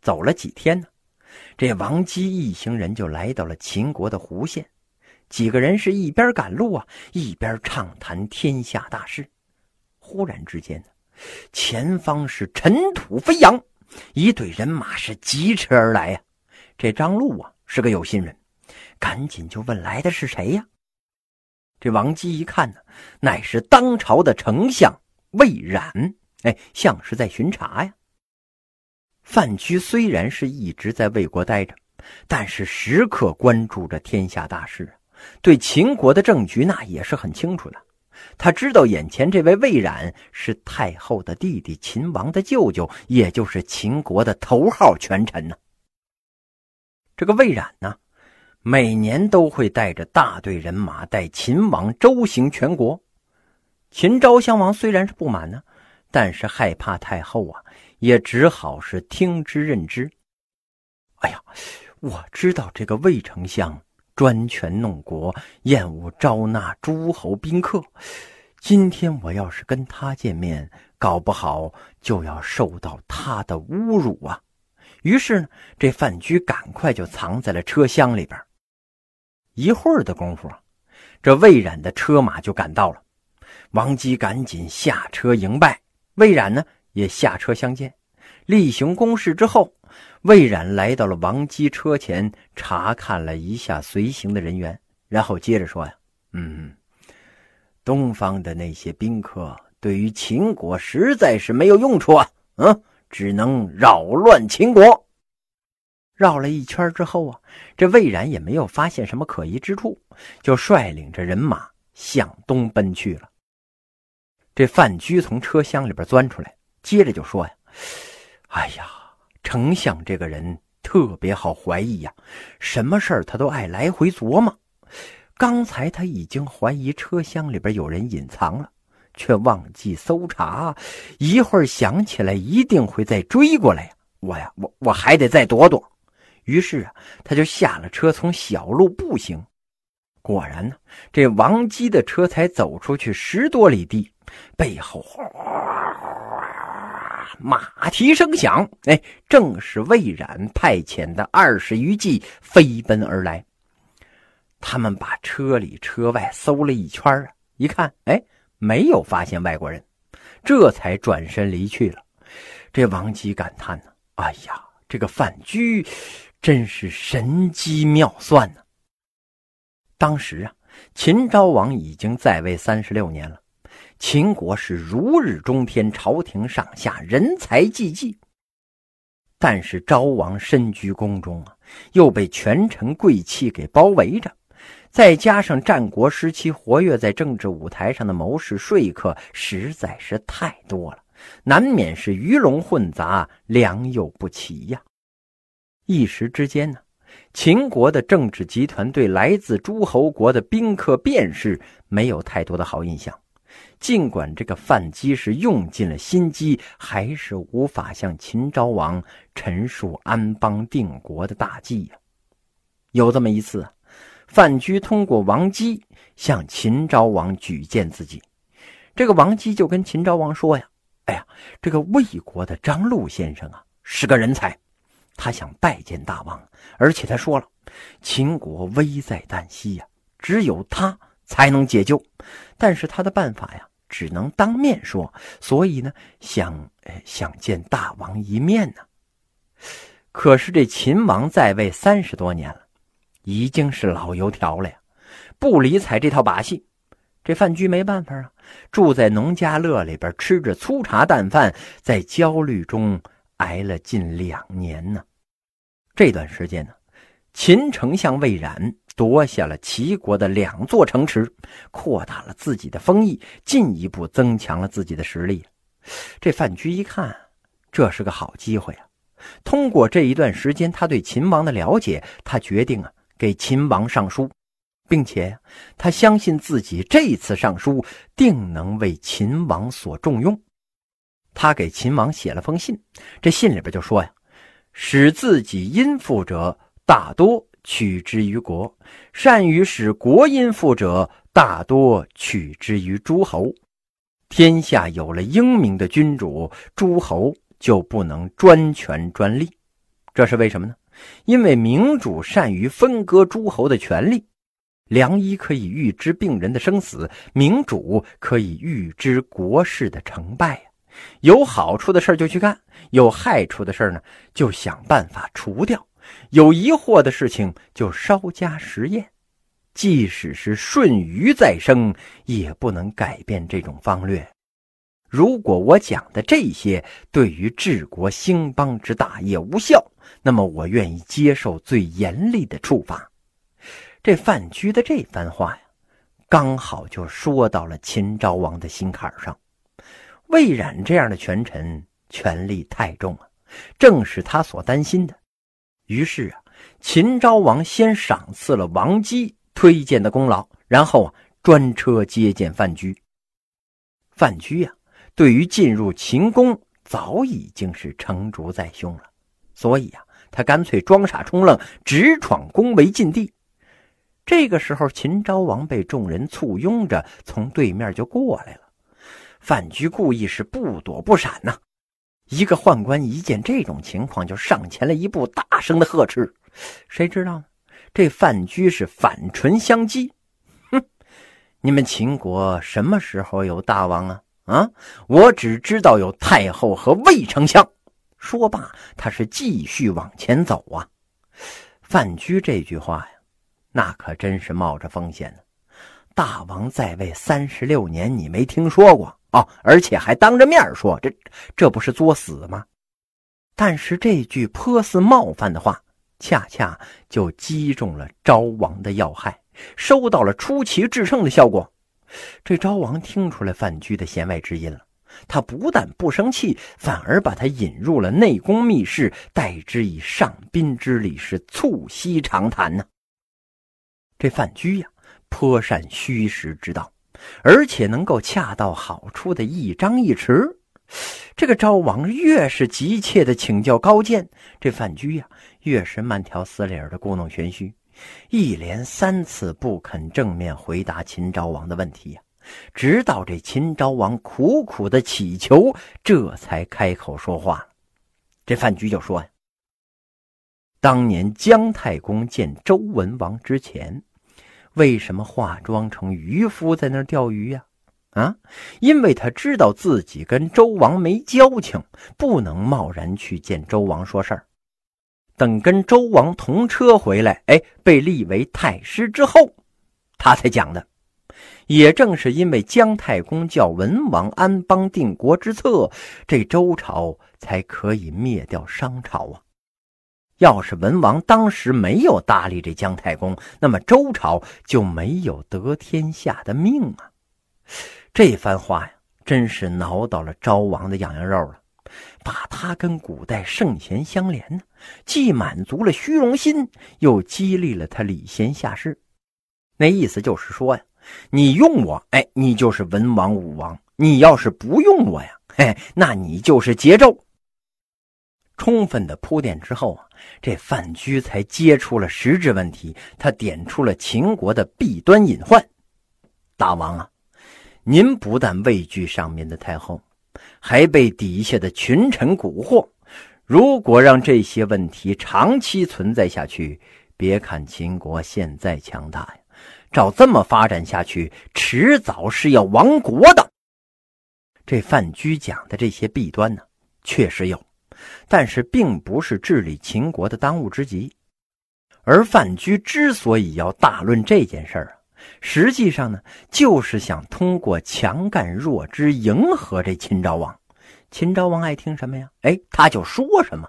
走了几天呢，这王姬一行人就来到了秦国的胡县。几个人是一边赶路啊，一边畅谈天下大事。忽然之间，前方是尘土飞扬，一队人马是疾驰而来呀。这张禄啊是个有心人，赶紧就问来的是谁呀？这王姬一看呢，乃是当朝的丞相魏冉，哎，像是在巡查呀。范雎虽然是一直在魏国待着，但是时刻关注着天下大事，对秦国的政局那也是很清楚的。他知道眼前这位魏冉是太后的弟弟秦王的舅舅，也就是秦国的头号权臣呢。这个魏冉呢，每年都会带着大队人马带秦王周行全国。秦昭襄王虽然是不满呢，但是害怕太后啊，也只好是听之任之。哎呀，我知道这个魏丞相。专权弄国，厌恶招纳诸侯宾客。今天我要是跟他见面，搞不好就要受到他的侮辱啊！于是呢，这范雎赶快就藏在了车厢里边。一会儿的功夫，这魏冉的车马就赶到了。王姬赶紧下车迎拜，魏冉呢也下车相见。例行公事之后。魏冉来到了王姬车前，查看了一下随行的人员，然后接着说：“呀，嗯，东方的那些宾客对于秦国实在是没有用处啊，嗯，只能扰乱秦国。”绕了一圈之后啊，这魏冉也没有发现什么可疑之处，就率领着人马向东奔去了。这范雎从车厢里边钻出来，接着就说：“呀，哎呀。”丞相这个人特别好怀疑呀，什么事儿他都爱来回琢磨。刚才他已经怀疑车厢里边有人隐藏了，却忘记搜查。一会儿想起来，一定会再追过来呀。我呀，我我还得再躲躲。于是啊，他就下了车，从小路步行。果然呢，这王姬的车才走出去十多里地，背后哗。马蹄声响，哎，正是魏冉派遣的二十余骑飞奔而来。他们把车里车外搜了一圈啊，一看，哎，没有发现外国人，这才转身离去了。这王姬感叹呢：“哎呀，这个范雎真是神机妙算呢。”当时啊，秦昭王已经在位三十六年了。秦国是如日中天，朝廷上下人才济济。但是昭王身居宫中啊，又被权臣贵戚给包围着，再加上战国时期活跃在政治舞台上的谋士说客实在是太多了，难免是鱼龙混杂，良莠不齐呀。一时之间呢，秦国的政治集团对来自诸侯国的宾客便士没有太多的好印象。尽管这个范雎是用尽了心机，还是无法向秦昭王陈述安邦定国的大计呀。有这么一次，范雎通过王姬向秦昭王举荐自己。这个王姬就跟秦昭王说呀：“哎呀，这个魏国的张禄先生啊，是个人才，他想拜见大王，而且他说了，秦国危在旦夕呀，只有他才能解救。但是他的办法呀。”只能当面说，所以呢，想想见大王一面呢。可是这秦王在位三十多年了，已经是老油条了呀，不理睬这套把戏。这范雎没办法啊，住在农家乐里边，吃着粗茶淡饭，在焦虑中挨了近两年呢。这段时间呢，秦丞相魏冉。夺下了齐国的两座城池，扩大了自己的封邑，进一步增强了自己的实力。这范雎一看，这是个好机会啊！通过这一段时间他对秦王的了解，他决定啊给秦王上书，并且他相信自己这次上书定能为秦王所重用。他给秦王写了封信，这信里边就说呀：“使自己殷富者大多。”取之于国，善于使国殷富者，大多取之于诸侯。天下有了英明的君主，诸侯就不能专权专利。这是为什么呢？因为明主善于分割诸侯的权利，良医可以预知病人的生死，明主可以预知国事的成败呀。有好处的事就去干，有害处的事呢就想办法除掉，有疑惑的事情就稍加实验。即使是舜禹再生，也不能改变这种方略。如果我讲的这些对于治国兴邦之大业无效，那么我愿意接受最严厉的处罚。这范雎的这番话呀，刚好就说到了秦昭王的心坎上。魏冉这样的权臣，权力太重啊，正是他所担心的。于是啊，秦昭王先赏赐了王姬推荐的功劳，然后啊，专车接见范雎。范雎呀，对于进入秦宫，早已经是成竹在胸了，所以呀，他干脆装傻充愣，直闯宫闱禁地。这个时候，秦昭王被众人簇拥着从对面就过来了。范雎故意是不躲不闪呐，一个宦官一见这种情况，就上前了一步，大声的呵斥。谁知道呢？这范雎是反唇相讥：“哼，你们秦国什么时候有大王啊？啊，我只知道有太后和魏丞相。”说罢，他是继续往前走啊。范雎这句话呀，那可真是冒着风险呢。大王在位三十六年，你没听说过？哦，而且还当着面说，这这不是作死吗？但是这句颇似冒犯的话，恰恰就击中了昭王的要害，收到了出奇制胜的效果。这昭王听出来范雎的弦外之音了，他不但不生气，反而把他引入了内宫密室，待之以上宾之礼，是促膝长谈呢。这范雎呀，颇善虚实之道。而且能够恰到好处的一张一弛，这个昭王越是急切的请教高见，这范雎呀越是慢条斯理的故弄玄虚，一连三次不肯正面回答秦昭王的问题呀，直到这秦昭王苦苦的乞求，这才开口说话。这范雎就说呀：“当年姜太公见周文王之前。”为什么化妆成渔夫在那儿钓鱼呀？啊，因为他知道自己跟周王没交情，不能贸然去见周王说事儿。等跟周王同车回来，哎，被立为太师之后，他才讲的。也正是因为姜太公叫文王安邦定国之策，这周朝才可以灭掉商朝啊。要是文王当时没有搭理这姜太公，那么周朝就没有得天下的命啊！这番话呀，真是挠到了昭王的痒痒肉了，把他跟古代圣贤相连呢，既满足了虚荣心，又激励了他礼贤下士。那意思就是说呀，你用我，哎，你就是文王武王；你要是不用我呀，嘿，那你就是桀纣。充分的铺垫之后啊，这范雎才接出了实质问题。他点出了秦国的弊端隐患。大王啊，您不但畏惧上面的太后，还被底下的群臣蛊惑。如果让这些问题长期存在下去，别看秦国现在强大呀，照这么发展下去，迟早是要亡国的。这范雎讲的这些弊端呢，确实有。但是并不是治理秦国的当务之急，而范雎之所以要大论这件事儿啊，实际上呢，就是想通过强干弱枝迎合这秦昭王。秦昭王爱听什么呀？哎，他就说什么。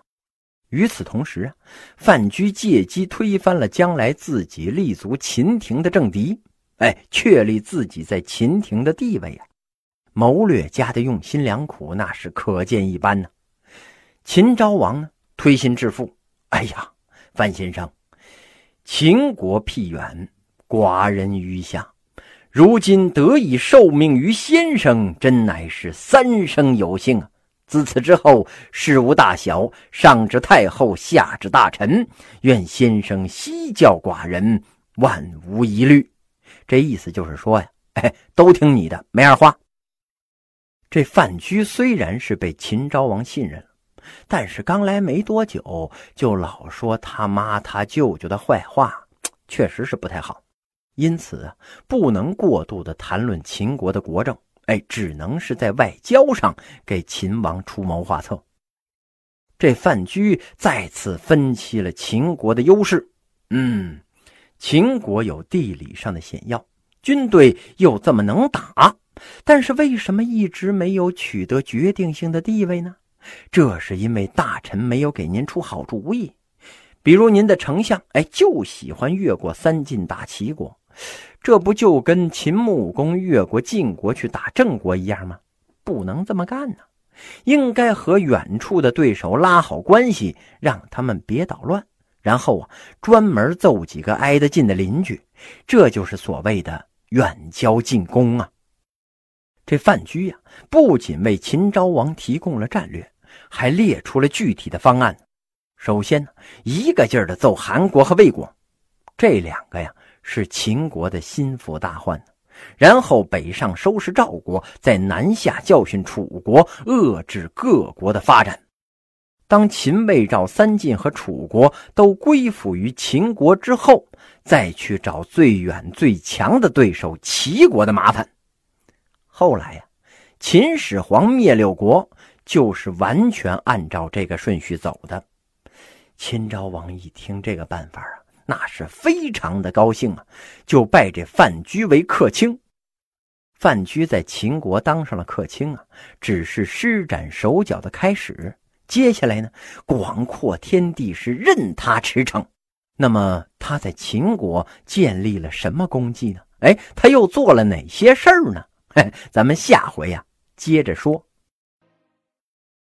与此同时啊，范雎借机推翻了将来自己立足秦庭的政敌，哎，确立自己在秦庭的地位啊。谋略家的用心良苦，那是可见一斑呢。秦昭王呢，推心置腹。哎呀，范先生，秦国僻远，寡人余下，如今得以受命于先生，真乃是三生有幸啊！自此之后，事无大小，上至太后，下至大臣，愿先生悉教寡人，万无一虑。这意思就是说呀，哎，都听你的，没二话。这范雎虽然是被秦昭王信任了。但是刚来没多久，就老说他妈他舅舅的坏话，确实是不太好。因此，不能过度的谈论秦国的国政，哎，只能是在外交上给秦王出谋划策。这范雎再次分析了秦国的优势。嗯，秦国有地理上的险要，军队又这么能打，但是为什么一直没有取得决定性的地位呢？这是因为大臣没有给您出好主意。比如您的丞相，哎，就喜欢越过三晋打齐国。这不就跟秦穆公越过晋国去打郑国一样吗？不能这么干呢，应该和远处的对手拉好关系，让他们别捣乱，然后啊，专门揍几个挨得近的邻居，这就是所谓的远交近攻啊。这范雎呀，不仅为秦昭王提供了战略，还列出了具体的方案。首先呢，一个劲儿的揍韩国和魏国，这两个呀。是秦国的心腹大患，然后北上收拾赵国，在南下教训楚国，遏制各国的发展。当秦、魏、赵三晋和楚国都归附于秦国之后，再去找最远最强的对手齐国的麻烦。后来呀，秦始皇灭六国，就是完全按照这个顺序走的。秦昭王一听这个办法啊。那是非常的高兴啊，就拜这范雎为客卿。范雎在秦国当上了客卿啊，只是施展手脚的开始。接下来呢，广阔天地是任他驰骋。那么他在秦国建立了什么功绩呢？哎，他又做了哪些事儿呢？咱们下回呀接着说。